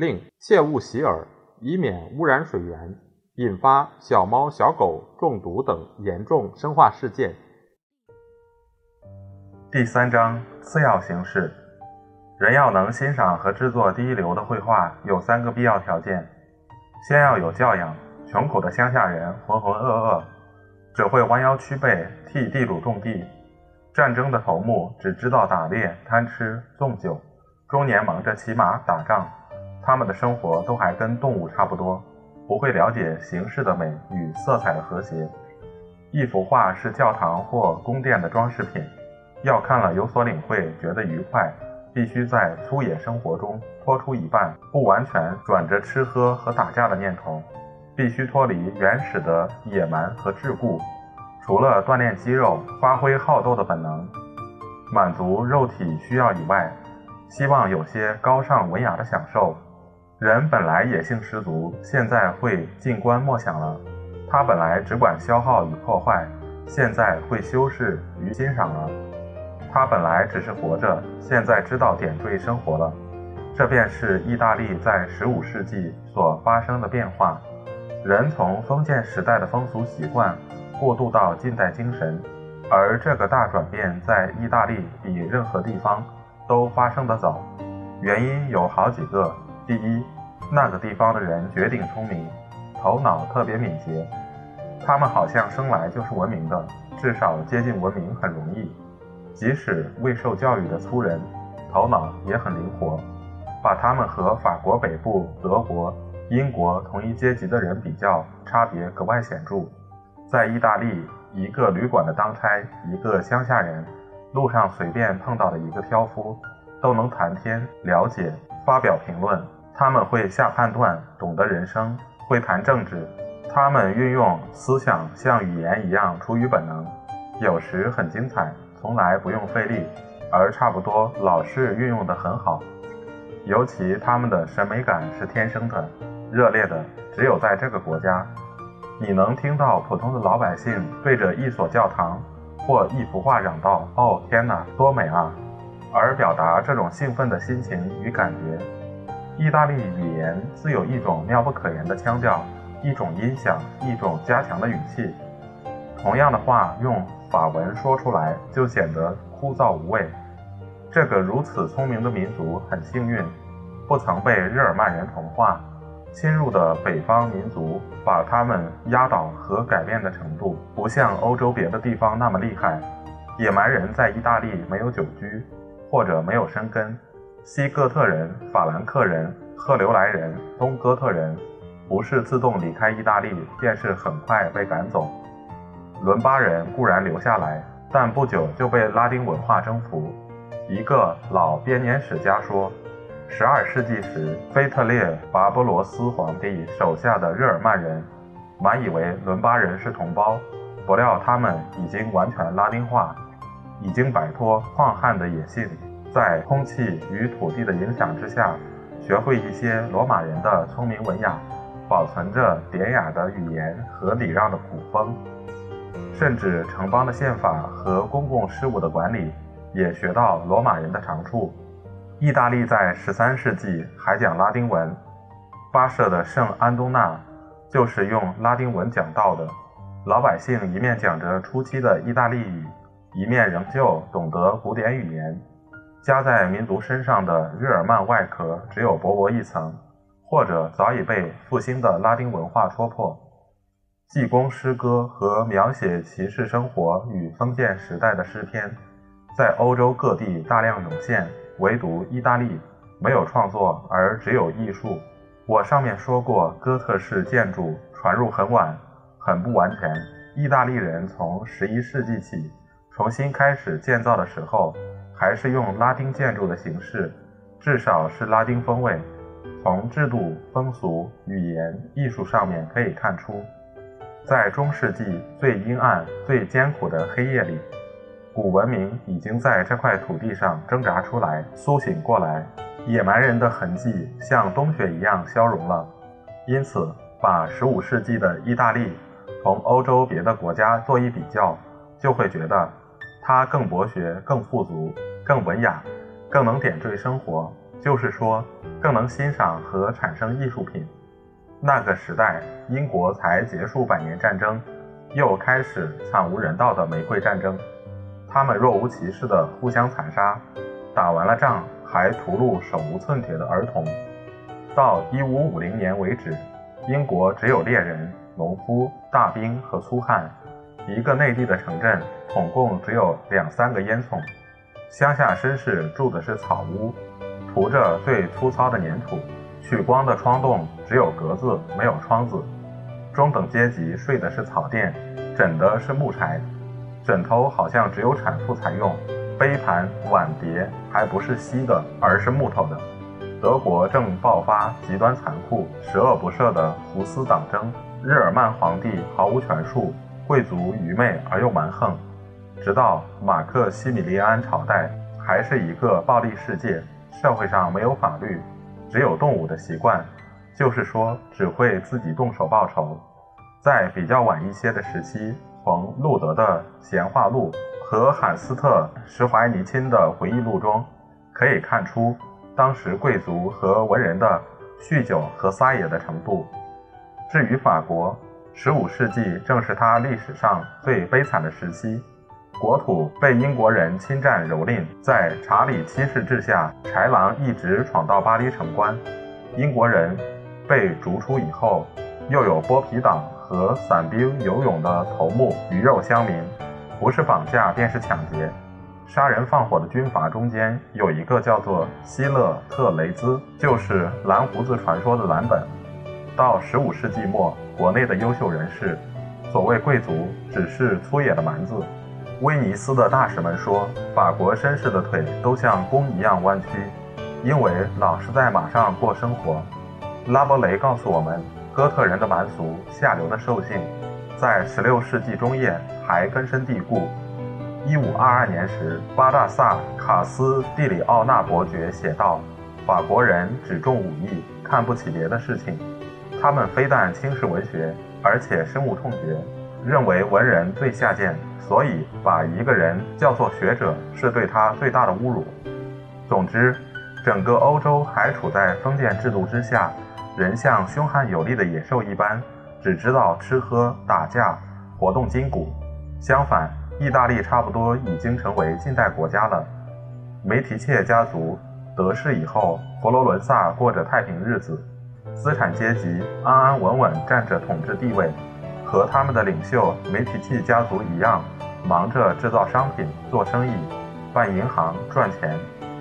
另切勿洗耳，以免污染水源，引发小猫小狗中毒等严重生化事件。第三章次要形式：人要能欣赏和制作第一流的绘画，有三个必要条件：先要有教养，穷苦的乡下人浑浑噩噩。只会弯腰屈背替地主种地，战争的头目只知道打猎、贪吃、纵酒，中年忙着骑马打仗，他们的生活都还跟动物差不多，不会了解形式的美与色彩的和谐。一幅画是教堂或宫殿的装饰品，要看了有所领会，觉得愉快，必须在粗野生活中拖出一半，不完全转着吃喝和打架的念头。必须脱离原始的野蛮和桎梏，除了锻炼肌肉、发挥好斗的本能，满足肉体需要以外，希望有些高尚文雅的享受。人本来野性十足，现在会静观默想了；他本来只管消耗与破坏，现在会修饰与欣赏了；他本来只是活着，现在知道点缀生活了。这便是意大利在十五世纪所发生的变化。人从封建时代的风俗习惯过渡到近代精神，而这个大转变在意大利比任何地方都发生得早。原因有好几个：第一，那个地方的人绝顶聪明，头脑特别敏捷，他们好像生来就是文明的，至少接近文明很容易。即使未受教育的粗人，头脑也很灵活，把他们和法国北部、德国。英国同一阶级的人比较，差别格外显著。在意大利，一个旅馆的当差，一个乡下人，路上随便碰到的一个挑夫，都能谈天、了解、发表评论。他们会下判断，懂得人生，会谈政治。他们运用思想像语言一样出于本能，有时很精彩，从来不用费力，而差不多老是运用得很好。尤其他们的审美感是天生的。热烈的，只有在这个国家，你能听到普通的老百姓对着一所教堂或一幅画嚷道：“哦，天哪，多美啊！”而表达这种兴奋的心情与感觉。意大利语言自有一种妙不可言的腔调，一种音响，一种加强的语气。同样的话用法文说出来就显得枯燥无味。这个如此聪明的民族很幸运，不曾被日耳曼人同化。侵入的北方民族把他们压倒和改变的程度，不像欧洲别的地方那么厉害。野蛮人在意大利没有久居，或者没有生根。西哥特人、法兰克人、赫留莱人、东哥特人，不是自动离开意大利，便是很快被赶走。伦巴人固然留下来，但不久就被拉丁文化征服。一个老编年史家说。十二世纪时，腓特烈巴波罗斯皇帝手下的日耳曼人满以为伦巴人是同胞，不料他们已经完全拉丁化，已经摆脱旷汉的野性，在空气与土地的影响之下，学会一些罗马人的聪明文雅，保存着典雅的语言和礼让的古风，甚至城邦的宪法和公共事务的管理也学到罗马人的长处。意大利在十三世纪还讲拉丁文，巴舍的圣安东纳就是用拉丁文讲道的。老百姓一面讲着初期的意大利语，一面仍旧懂得古典语言。加在民族身上的日耳曼外壳只有薄薄一层，或者早已被复兴的拉丁文化戳破。济公诗歌和描写骑士生活与封建时代的诗篇，在欧洲各地大量涌现。唯独意大利没有创作，而只有艺术。我上面说过，哥特式建筑传入很晚，很不完全。意大利人从十一世纪起重新开始建造的时候，还是用拉丁建筑的形式，至少是拉丁风味。从制度、风俗、语言、艺术上面可以看出，在中世纪最阴暗、最艰苦的黑夜里，古文明已经在这块土地上挣扎出来、苏醒过来。野蛮人的痕迹像冬雪一样消融了。因此，把15世纪的意大利同欧洲别的国家做一比较，就会觉得它更博学、更富足、更文雅、更能点缀生活。就是说，更能欣赏和产生艺术品。那个时代，英国才结束百年战争，又开始惨无人道的玫瑰战争。他们若无其事地互相残杀，打完了仗还屠戮手无寸铁的儿童。到1550年为止，英国只有猎人、农夫、大兵和粗汉。一个内地的城镇，统共只有两三个烟囱。乡下绅士住的是草屋。涂着最粗糙的粘土，取光的窗洞只有格子没有窗子。中等阶级睡的是草垫，枕的是木柴，枕头好像只有产妇才用。杯盘碗碟还不是锡的，而是木头的。德国正爆发极端残酷、十恶不赦的胡斯党争，日耳曼皇帝毫无权术，贵族愚昧而又蛮横。直到马克西米利安朝代，还是一个暴力世界。社会上没有法律，只有动武的习惯，就是说只会自己动手报仇。在比较晚一些的时期，从路德的闲话录和罕斯特施怀尼钦的回忆录中，可以看出当时贵族和文人的酗酒和撒野的程度。至于法国，15世纪正是他历史上最悲惨的时期。国土被英国人侵占蹂躏，在查理七世治下，豺狼一直闯到巴黎城关。英国人被逐出以后，又有剥皮党和散兵游勇的头目鱼肉乡民，不是绑架便是抢劫、杀人放火的军阀中间有一个叫做希勒特雷兹，就是蓝胡子传说的蓝本。到十五世纪末，国内的优秀人士，所谓贵族，只是粗野的蛮子。威尼斯的大使们说，法国绅士的腿都像弓一样弯曲，因为老是在马上过生活。拉伯雷告诉我们，哥特人的蛮俗、下流的兽性，在16世纪中叶还根深蒂固。1522年时，巴大萨卡斯蒂里奥纳伯爵写道：“法国人只重武艺，看不起别的事情。他们非但轻视文学，而且深恶痛绝，认为文人最下贱。”所以，把一个人叫做学者，是对他最大的侮辱。总之，整个欧洲还处在封建制度之下，人像凶悍有力的野兽一般，只知道吃喝打架，活动筋骨。相反，意大利差不多已经成为近代国家了。梅提切家族得势以后，佛罗伦萨过着太平日子，资产阶级安安稳稳占着统治地位，和他们的领袖梅提契家族一样。忙着制造商品、做生意、办银行赚钱，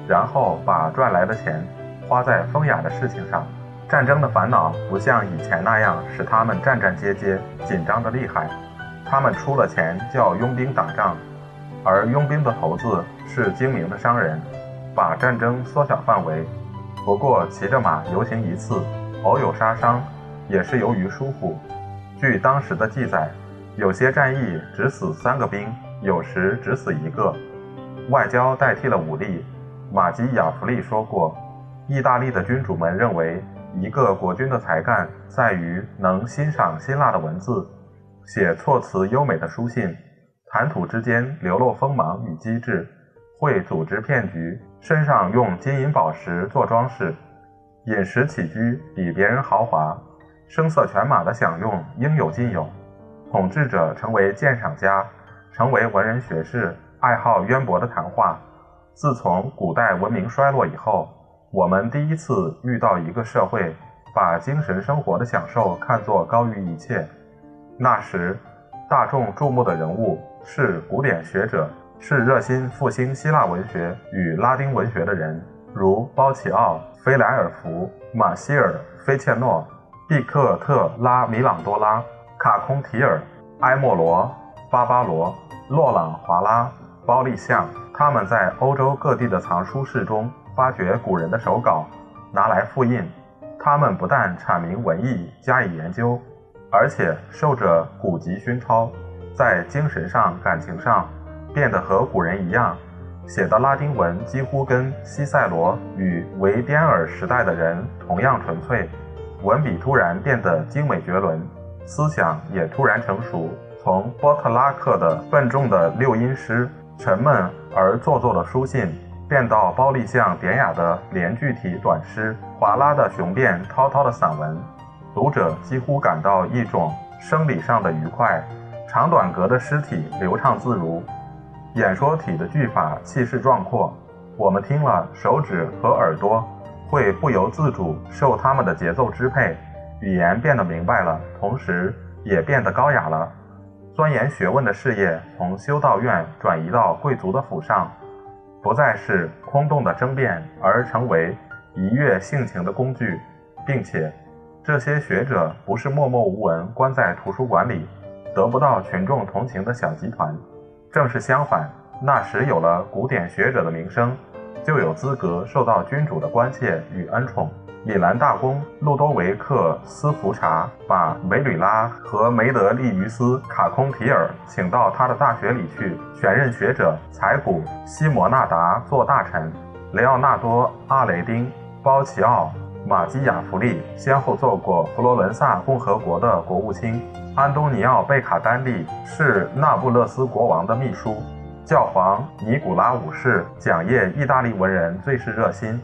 然后把赚来的钱花在风雅的事情上。战争的烦恼不像以前那样使他们战战兢兢、紧张的厉害。他们出了钱叫佣兵打仗，而佣兵的头子是精明的商人，把战争缩小范围。不过骑着马游行一次，偶有杀伤，也是由于疏忽。据当时的记载。有些战役只死三个兵，有时只死一个。外交代替了武力。马基雅弗利说过，意大利的君主们认为，一个国君的才干在于能欣赏辛辣的文字，写措辞优美的书信，谈吐之间流露锋芒与机智，会组织骗局，身上用金银宝石做装饰，饮食起居比别人豪华，声色犬马的享用应有尽有。统治者成为鉴赏家，成为文人学士，爱好渊博的谈话。自从古代文明衰落以后，我们第一次遇到一个社会把精神生活的享受看作高于一切。那时，大众注目的人物是古典学者，是热心复兴希腊文学与拉丁文学的人，如包奇奥、菲莱尔福、马歇尔、菲切诺、毕克特拉米朗多拉。卡空提尔、埃莫罗、巴巴罗、洛朗华拉、包利象，他们在欧洲各地的藏书室中发掘古人的手稿，拿来复印。他们不但阐明文艺加以研究，而且受着古籍熏陶，在精神上、感情上变得和古人一样，写的拉丁文几乎跟西塞罗与维颠尔时代的人同样纯粹，文笔突然变得精美绝伦，思想也突然成熟。从波特拉克的笨重的六音诗、沉闷而做作的书信，变到包丽象典雅的连句体短诗、华拉的雄辩滔滔的散文，读者几乎感到一种生理上的愉快。长短格的诗体流畅自如，演说体的句法气势壮阔，我们听了手指和耳朵会不由自主受他们的节奏支配，语言变得明白了，同时也变得高雅了。钻研学问的事业从修道院转移到贵族的府上，不再是空洞的争辩，而成为愉悦性情的工具，并且这些学者不是默默无闻关在图书馆里，得不到群众同情的小集团。正是相反，那时有了古典学者的名声，就有资格受到君主的关切与恩宠。米兰大公路多维克斯福查把梅吕拉和梅德利于斯卡空提尔请到他的大学里去选任学者，采古西摩纳达做大臣，雷奥纳多阿雷丁包奇奥马基亚弗利先后做过佛罗伦萨共和国的国务卿，安东尼奥贝卡丹利是那不勒斯国王的秘书，教皇尼古拉五世讲业意大利文人最是热心。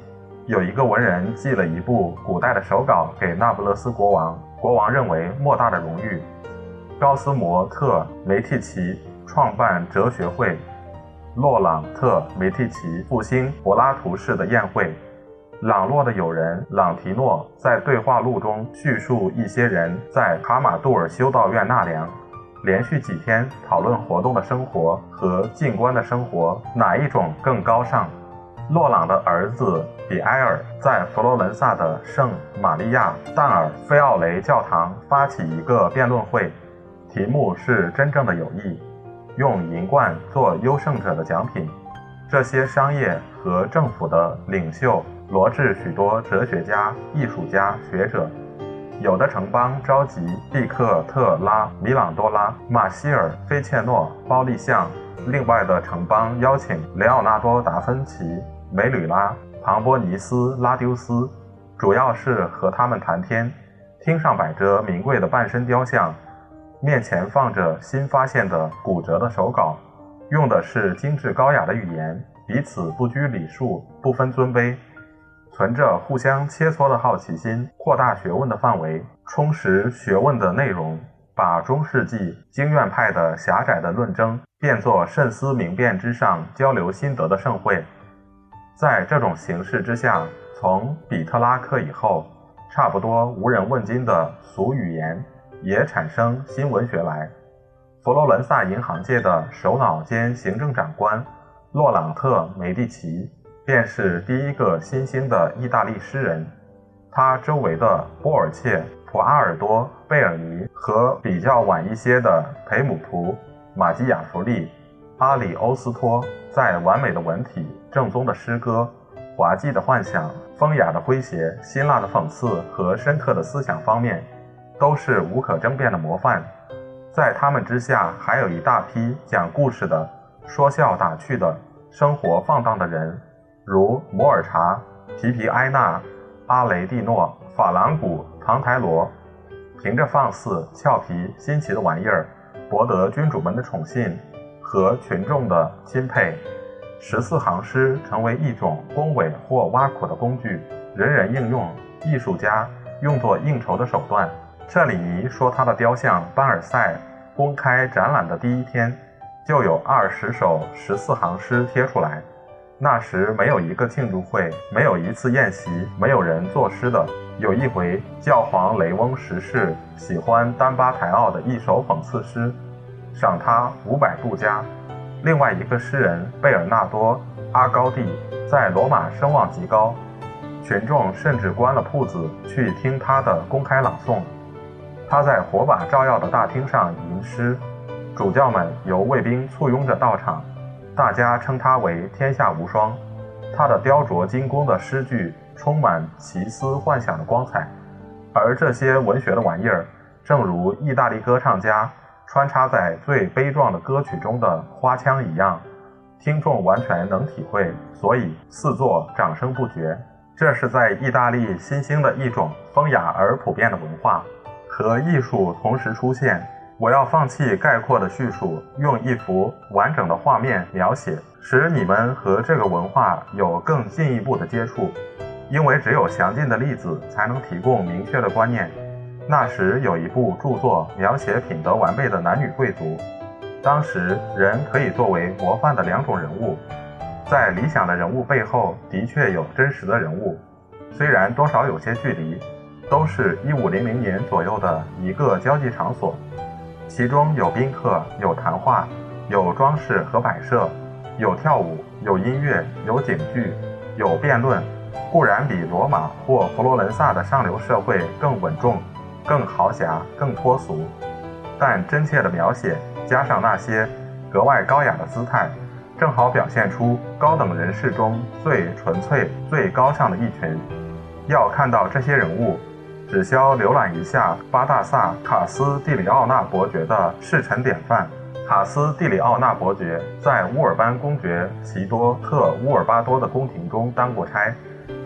有一个文人寄了一部古代的手稿给那不勒斯国王，国王认为莫大的荣誉。高斯摩特梅蒂奇创办哲学会，洛朗特梅蒂奇复兴柏拉图式的宴会。朗洛的友人朗提诺在对话录中叙述一些人在卡马杜尔修道院纳凉，连续几天讨论活动的生活和静观的生活哪一种更高尚。洛朗的儿子比埃尔在佛罗伦萨的圣玛利亚但尔菲奥雷教堂发起一个辩论会，题目是“真正的友谊”，用银冠做优胜者的奖品。这些商业和政府的领袖罗致许多哲学家、艺术家、学者。有的城邦召集蒂克特拉、米朗多拉、马希尔、菲切诺、包利象；另外的城邦邀请雷奥纳多·达芬奇。梅吕拉、庞波尼斯、拉丢斯，主要是和他们谈天。厅上摆着名贵的半身雕像，面前放着新发现的骨折的手稿，用的是精致高雅的语言，彼此不拘礼数，不分尊卑，存着互相切磋的好奇心，扩大学问的范围，充实学问的内容，把中世纪经院派的狭窄的论争变作慎思明辨之上交流心得的盛会。在这种形势之下，从比特拉克以后，差不多无人问津的俗语言也产生新文学来。佛罗伦萨银行界的首脑兼行政长官洛朗特·梅蒂奇，便是第一个新兴的意大利诗人。他周围的波尔切、普阿尔多、贝尔尼和比较晚一些的培姆图、马基雅弗利、阿里欧斯托，在完美的文体。正宗的诗歌、滑稽的幻想、风雅的诙谐、辛辣的讽刺和深刻的思想方面，都是无可争辩的模范。在他们之下，还有一大批讲故事的、说笑打趣的、生活放荡的人，如摩尔查、皮皮埃纳、阿雷蒂诺、法朗古、唐台罗，凭着放肆、俏皮、新奇的玩意儿，博得君主们的宠信和群众的钦佩。十四行诗成为一种恭维或挖苦的工具，人人应用。艺术家用作应酬的手段。这里尼说，他的雕像班尔赛公开展览的第一天，就有二十首十四行诗贴出来。那时没有一个庆祝会，没有一次宴席，没有人作诗的。有一回，教皇雷翁十世喜欢丹巴台奥的一首讽刺诗，赏他五百杜加。另外一个诗人贝尔纳多·阿高蒂在罗马声望极高，群众甚至关了铺子去听他的公开朗诵。他在火把照耀的大厅上吟诗，主教们由卫兵簇拥着到场，大家称他为天下无双。他的雕琢精工的诗句充满奇思幻想的光彩。而这些文学的玩意儿，正如意大利歌唱家穿插在最悲壮的歌曲中的花腔一样，听众完全能体会，所以四座掌声不绝。这是在意大利新兴的一种风雅而普遍的文化和艺术同时出现。我要放弃概括的叙述，用一幅完整的画面描写，使你们和这个文化有更进一步的接触。因为只有详尽的例子才能提供明确的观念。那时有一部著作描写品德完备的男女贵族，当时人可以作为模范的两种人物。在理想的人物背后，的确有真实的人物，虽然多少有些距离，都是一五零零年左右的一个交际场所，其中有宾客，有谈话，有装饰和摆设，有跳舞，有音乐，有景剧，有辩论，固然比罗马或佛罗伦萨的上流社会更稳重、更豪侠、更脱俗，但真切的描写加上那些格外高雅的姿态。正好表现出高等人士中最纯粹、最高尚的一群。要看到这些人物，只消浏览一下巴大萨卡斯蒂里奥纳伯爵的侍臣典范。卡斯蒂里奥纳伯爵在乌尔班公爵齐多特乌尔巴多的宫廷中当过差，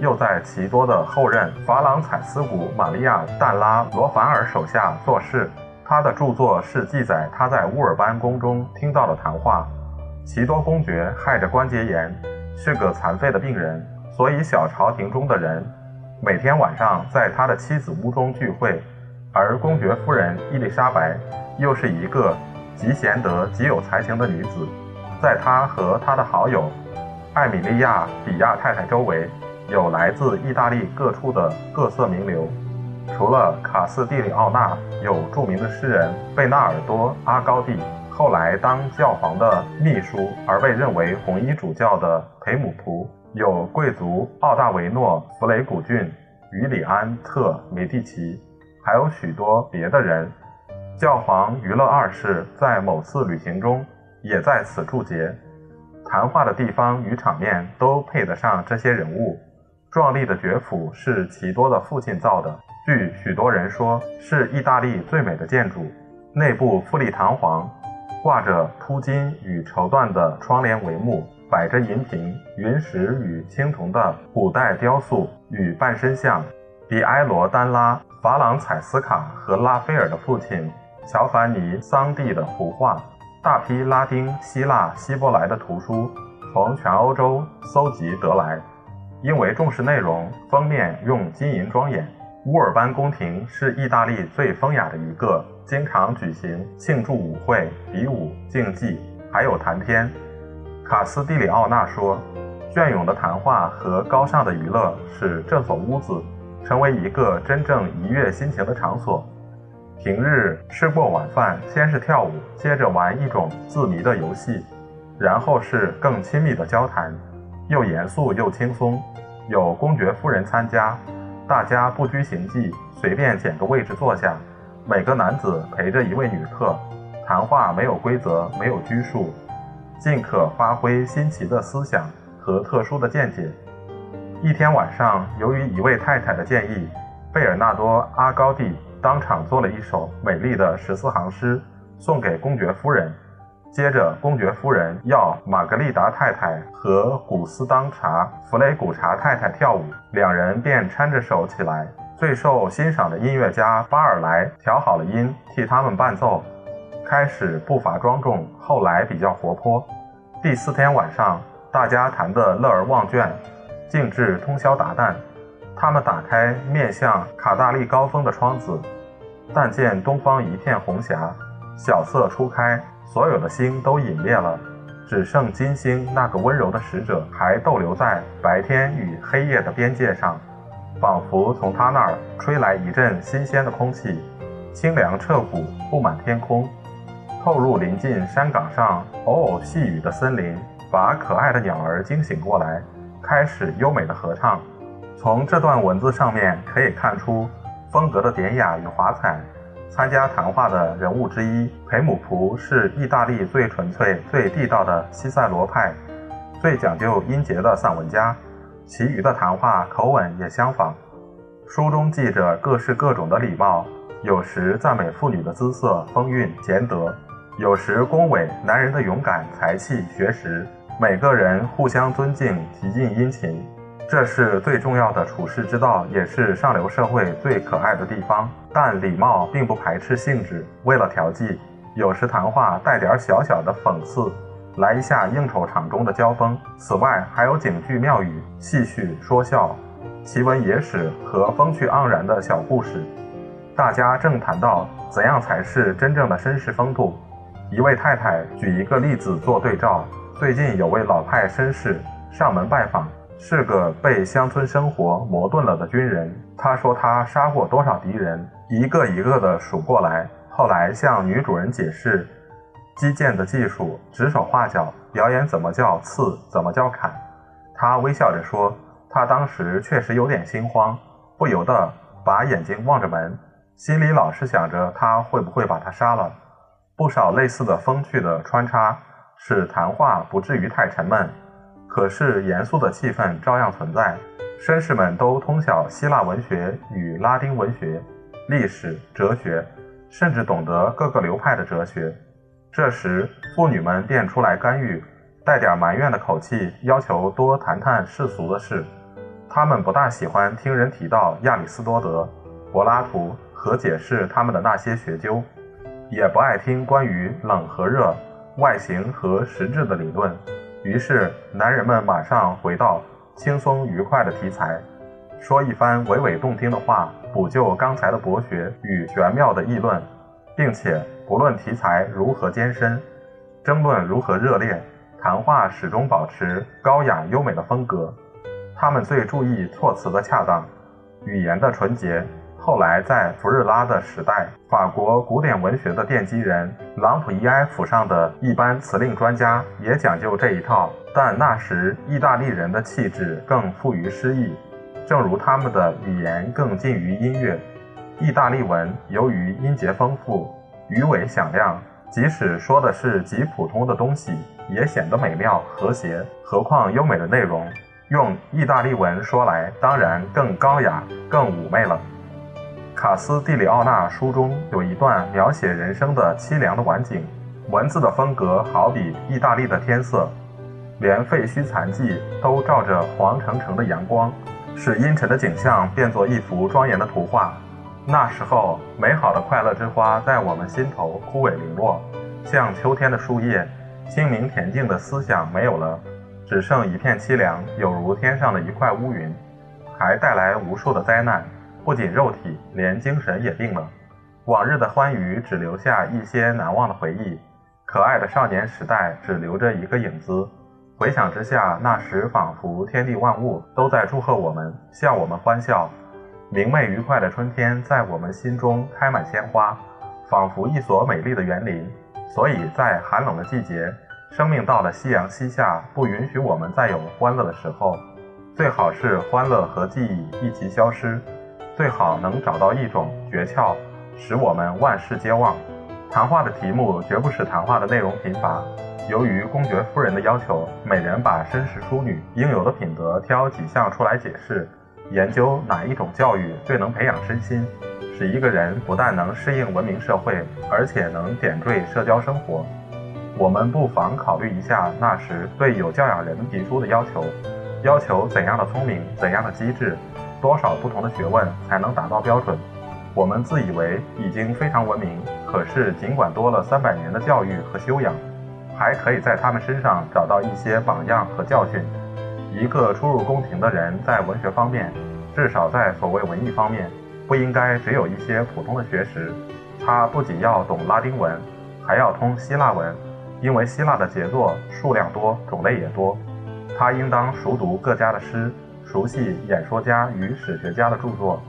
又在齐多的后任法朗采斯古玛利亚但拉罗凡尔手下做事。他的著作是记载他在乌尔班宫中听到的谈话。齐多公爵害着关节炎，是个残废的病人，所以小朝廷中的人每天晚上在他的妻子屋中聚会。而公爵夫人伊丽莎白又是一个极贤德、极有才情的女子，在她和她的好友艾米莉亚·比亚太太周围，有来自意大利各处的各色名流。除了卡斯蒂里奥纳，有著名的诗人贝纳尔多·阿高蒂。后来当教皇的秘书而被认为红衣主教的培姆普，有贵族奥大维诺·弗雷古郡、于里安特·梅蒂奇，还有许多别的人。教皇娱乐二世在某次旅行中也在此驻节，谈话的地方与场面都配得上这些人物。壮丽的爵府是奇多的父亲造的，据许多人说是意大利最美的建筑，内部富丽堂皇。挂着铺金与绸缎的窗帘帷幕，摆着银瓶、云石与青铜的古代雕塑与半身像，比埃罗丹拉、法朗采斯卡和拉斐尔的父亲乔凡尼桑蒂的图画，大批拉丁、希腊、希伯来的图书从全欧洲搜集得来，因为重视内容，封面用金银装眼。乌尔班宫廷是意大利最风雅的一个。经常举行庆祝舞会、比武、竞技，还有谈天。卡斯蒂里奥纳说：“隽永的谈话和高尚的娱乐使这所屋子成为一个真正愉悦心情的场所。平日吃过晚饭，先是跳舞，接着玩一种字谜的游戏，然后是更亲密的交谈，又严肃又轻松。有公爵夫人参加，大家不拘形迹，随便捡个位置坐下。”每个男子陪着一位女客，谈话没有规则，没有拘束，尽可发挥新奇的思想和特殊的见解。一天晚上，由于一位太太的建议，贝尔纳多·阿高蒂当场做了一首美丽的十四行诗，送给公爵夫人。接着，公爵夫人要玛格丽达太太和古斯当查·弗雷古查太太跳舞，两人便搀着手起来。最受欣赏的音乐家巴尔莱调好了音，替他们伴奏。开始步伐庄重，后来比较活泼。第四天晚上，大家谈得乐而忘倦，竟至通宵达旦。他们打开面向卡大利高峰的窗子，但见东方一片红霞，晓色初开，所有的星都隐灭了，只剩金星那个温柔的使者还逗留在白天与黑夜的边界上。仿佛从他那儿吹来一阵新鲜的空气，清凉彻骨，布满天空，透入临近山岗上偶偶细雨的森林，把可爱的鸟儿惊醒过来，开始优美的合唱。从这段文字上面可以看出风格的典雅与华彩。参加谈话的人物之一培姆仆是意大利最纯粹、最地道的西塞罗派，最讲究音节的散文家。其余的谈话口吻也相仿。书中记着各式各种的礼貌，有时赞美妇女的姿色、风韵、贤德，有时恭维男人的勇敢、才气、学识。每个人互相尊敬，极尽殷勤，这是最重要的处世之道，也是上流社会最可爱的地方。但礼貌并不排斥性质，为了调剂，有时谈话带点小小的讽刺。来一下应酬场中的交锋。此外，还有警句妙语、戏谑说笑、奇闻野史和风趣盎然的小故事。大家正谈到怎样才是真正的绅士风度，一位太太举一个例子做对照：最近有位老派绅士上门拜访，是个被乡村生活磨钝了的军人。他说他杀过多少敌人，一个一个的数过来。后来向女主人解释。击剑的技术，指手画脚，表演怎么叫刺，怎么叫砍。他微笑着说：“他当时确实有点心慌，不由得把眼睛望着门，心里老是想着他会不会把他杀了。”不少类似的风趣的穿插，使谈话不至于太沉闷。可是严肃的气氛照样存在。绅士们都通晓希腊文学与拉丁文学、历史、哲学，甚至懂得各个流派的哲学。这时，妇女们便出来干预，带点埋怨的口气，要求多谈谈世俗的事。他们不大喜欢听人提到亚里士多德、柏拉图和解释他们的那些学究，也不爱听关于冷和热、外形和实质的理论。于是，男人们马上回到轻松愉快的题材，说一番娓娓动听的话，补救刚才的博学与玄妙的议论，并且。不论题材如何艰深，争论如何热烈，谈话始终保持高雅优美的风格。他们最注意措辞的恰当，语言的纯洁。后来在福日拉的时代，法国古典文学的奠基人朗普伊埃府上的一般辞令专家也讲究这一套。但那时意大利人的气质更富于诗意，正如他们的语言更近于音乐。意大利文由于音节丰富。鱼尾响亮，即使说的是极普通的东西，也显得美妙和谐。何况优美的内容，用意大利文说来，当然更高雅、更妩媚了。卡斯蒂里奥纳书中有一段描写人生的凄凉的晚景，文字的风格好比意大利的天色，连废墟残迹都照着黄澄澄的阳光，使阴沉的景象变作一幅庄严的图画。那时候，美好的快乐之花在我们心头枯萎零落，像秋天的树叶；清明恬静的思想没有了，只剩一片凄凉，有如天上的一块乌云，还带来无数的灾难。不仅肉体，连精神也病了。往日的欢愉只留下一些难忘的回忆，可爱的少年时代只留着一个影子。回想之下，那时仿佛天地万物都在祝贺我们，向我们欢笑。明媚愉快的春天在我们心中开满鲜花，仿佛一所美丽的园林。所以在寒冷的季节，生命到了夕阳西下，不允许我们再有欢乐的时候。最好是欢乐和记忆一齐消失，最好能找到一种诀窍，使我们万事皆忘。谈话的题目绝不使谈话的内容贫乏。由于公爵夫人的要求，每人把绅士淑女应有的品德挑几项出来解释。研究哪一种教育最能培养身心，使一个人不但能适应文明社会，而且能点缀社交生活。我们不妨考虑一下那时对有教养人提出的要求：要求怎样的聪明，怎样的机智，多少不同的学问才能达到标准。我们自以为已经非常文明，可是尽管多了三百年的教育和修养，还可以在他们身上找到一些榜样和教训。一个初入宫廷的人，在文学方面，至少在所谓文艺方面，不应该只有一些普通的学识。他不仅要懂拉丁文，还要通希腊文，因为希腊的杰作数量多，种类也多。他应当熟读各家的诗，熟悉演说家与史学家的著作，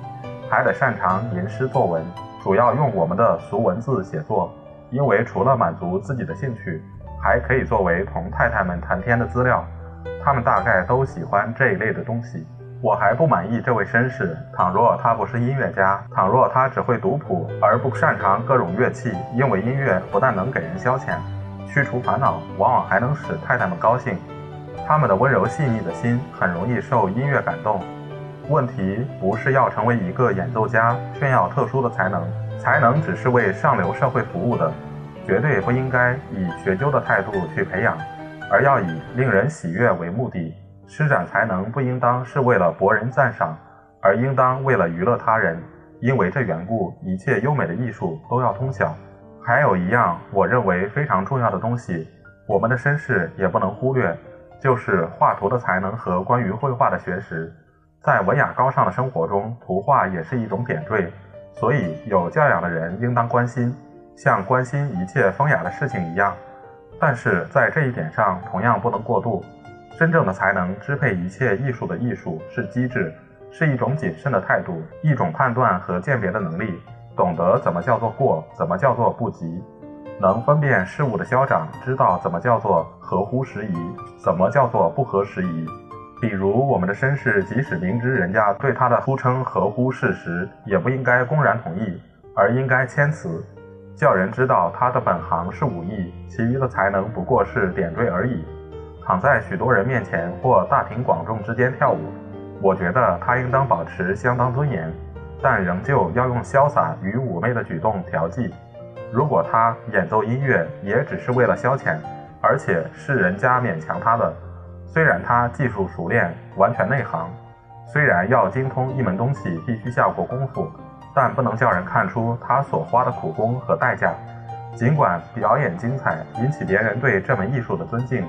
还得擅长吟诗作文，主要用我们的俗文字写作，因为除了满足自己的兴趣，还可以作为同太太们谈天的资料。他们大概都喜欢这一类的东西。我还不满意这位绅士。倘若他不是音乐家，倘若他只会读谱而不擅长各种乐器，因为音乐不但能给人消遣、驱除烦恼，往往还能使太太们高兴。他们的温柔细腻的心很容易受音乐感动。问题不是要成为一个演奏家，炫耀特殊的才能，才能只是为上流社会服务的，绝对不应该以学究的态度去培养，而要以令人喜悦为目的。施展才能不应当是为了博人赞赏，而应当为了娱乐他人。因为这缘故，一切优美的艺术都要通晓。还有一样，我认为非常重要的东西，我们的绅士也不能忽略，就是画图的才能和关于绘画的学识。在文雅高尚的生活中，图画也是一种点缀，所以有教养的人应当关心，像关心一切风雅的事情一样。但是在这一点上，同样不能过度。真正的才能支配一切艺术的艺术是机智，是一种谨慎的态度，一种判断和鉴别的能力，懂得怎么叫做过，怎么叫做不及，能分辨事物的消长，知道怎么叫做合乎时宜，怎么叫做不合时宜。比如我们的绅士，即使明知人家对他的呼称合乎事实，也不应该公然同意，而应该谦辞，叫人知道他的本行是武艺，其余的才能不过是点缀而已。躺在许多人面前或大庭广众之间跳舞，我觉得他应当保持相当尊严，但仍旧要用潇洒与妩媚的举动调剂。如果他演奏音乐，也只是为了消遣，而且是人家勉强他的。虽然他技术熟练，完全内行；虽然要精通一门东西必须下过功夫，但不能叫人看出他所花的苦功和代价。尽管表演精彩，引起别人对这门艺术的尊敬，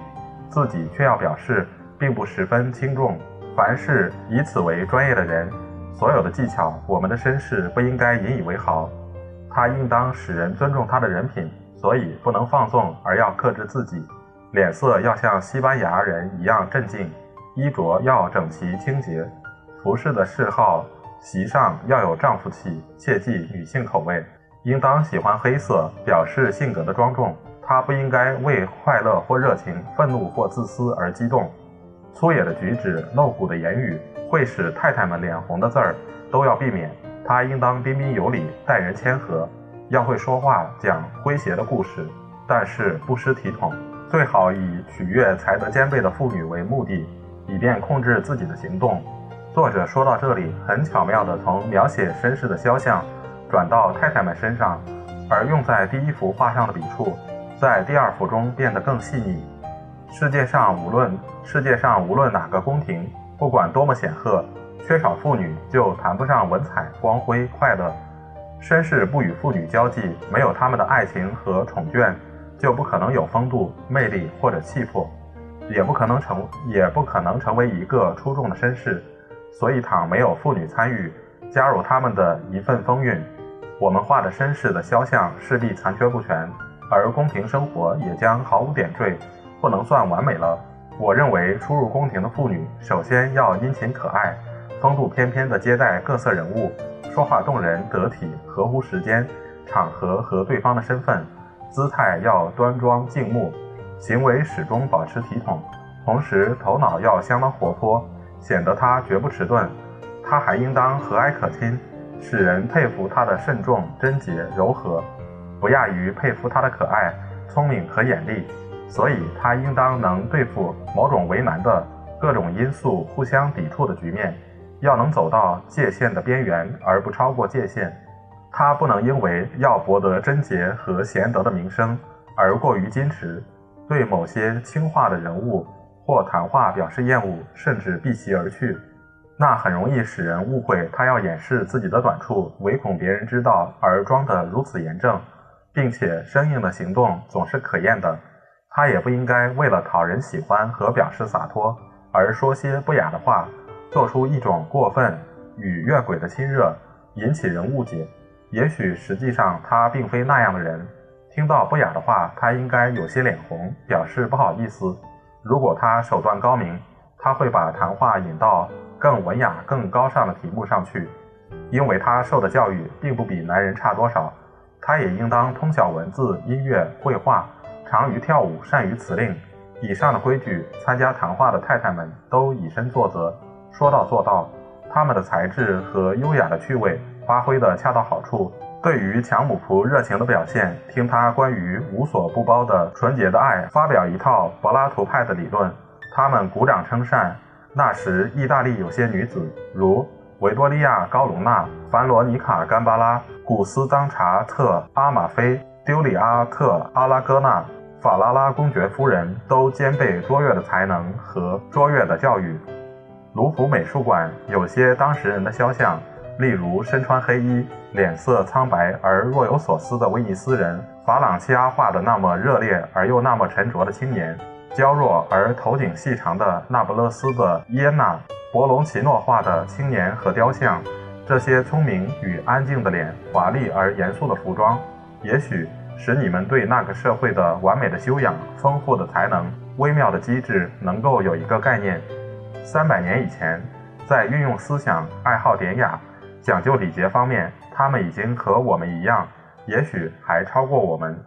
自己却要表示并不十分轻重。凡是以此为专业的人，所有的技巧，我们的绅士不应该引以为豪。他应当使人尊重他的人品，所以不能放纵，而要克制自己。脸色要像西班牙人一样镇静，衣着要整齐清洁，服饰的嗜好席上要有丈夫气，切忌女性口味。应当喜欢黑色，表示性格的庄重。他不应该为快乐或热情、愤怒或自私而激动。粗野的举止、露骨的言语、会使太太们脸红的字儿都要避免。他应当彬彬有礼，待人谦和，要会说话，讲诙谐的故事，但是不失体统。最好以取悦才德兼备的妇女为目的，以便控制自己的行动。作者说到这里，很巧妙地从描写绅士的肖像转到太太们身上，而用在第一幅画上的笔触，在第二幅中变得更细腻。世界上无论世界上无论哪个宫廷，不管多么显赫，缺少妇女就谈不上文采、光辉、快乐。绅士不与妇女交际，没有他们的爱情和宠眷。就不可能有风度、魅力或者气魄，也不可能成，也不可能成为一个出众的绅士。所以，倘没有妇女参与，加入他们的一份风韵，我们画的绅士的肖像势必残缺不全，而宫廷生活也将毫无点缀，不能算完美了。我认为，出入宫廷的妇女，首先要殷勤可爱，风度翩翩地接待各色人物，说话动人得体，合乎时间、场合和对方的身份。姿态要端庄静穆，行为始终保持体统，同时头脑要相当活泼，显得他绝不迟钝。他还应当和蔼可亲，使人佩服他的慎重、贞洁、柔和，不亚于佩服他的可爱、聪明和眼力。所以，他应当能对付某种为难的各种因素互相抵触的局面，要能走到界限的边缘而不超过界限。他不能因为要博得贞洁和贤德的名声而过于矜持，对某些轻话的人物或谈话表示厌恶，甚至避其而去。那很容易使人误会他要掩饰自己的短处，唯恐别人知道而装得如此严正，并且生硬的行动总是可厌的。他也不应该为了讨人喜欢和表示洒脱而说些不雅的话，做出一种过分与越轨的亲热，引起人误解。也许实际上他并非那样的人，听到不雅的话，他应该有些脸红，表示不好意思。如果他手段高明，他会把谈话引到更文雅、更高尚的题目上去，因为他受的教育并不比男人差多少。他也应当通晓文字、音乐、绘画，长于跳舞，善于辞令。以上的规矩，参加谈话的太太们都以身作则，说到做到。他们的才智和优雅的趣味。发挥的恰到好处。对于强姆仆热情的表现，听他关于无所不包的纯洁的爱发表一套柏拉图派的理论，他们鼓掌称善。那时，意大利有些女子，如维多利亚·高隆纳、凡罗尼卡·甘巴拉、古斯当查特·阿马菲、丢里阿特·阿拉戈纳、法拉拉公爵夫人，都兼备卓越的才能和卓越的教育。卢浮美术馆有些当时人的肖像，例如身穿黑衣、脸色苍白而若有所思的威尼斯人法朗西阿画的那么热烈而又那么沉着的青年。娇弱而头颈细长的那不勒斯的耶娜，博隆奇诺画的青年和雕像，这些聪明与安静的脸，华丽而严肃的服装，也许使你们对那个社会的完美的修养、丰富的才能、微妙的机智，能够有一个概念。三百年以前，在运用思想、爱好典雅、讲究礼节方面，他们已经和我们一样，也许还超过我们。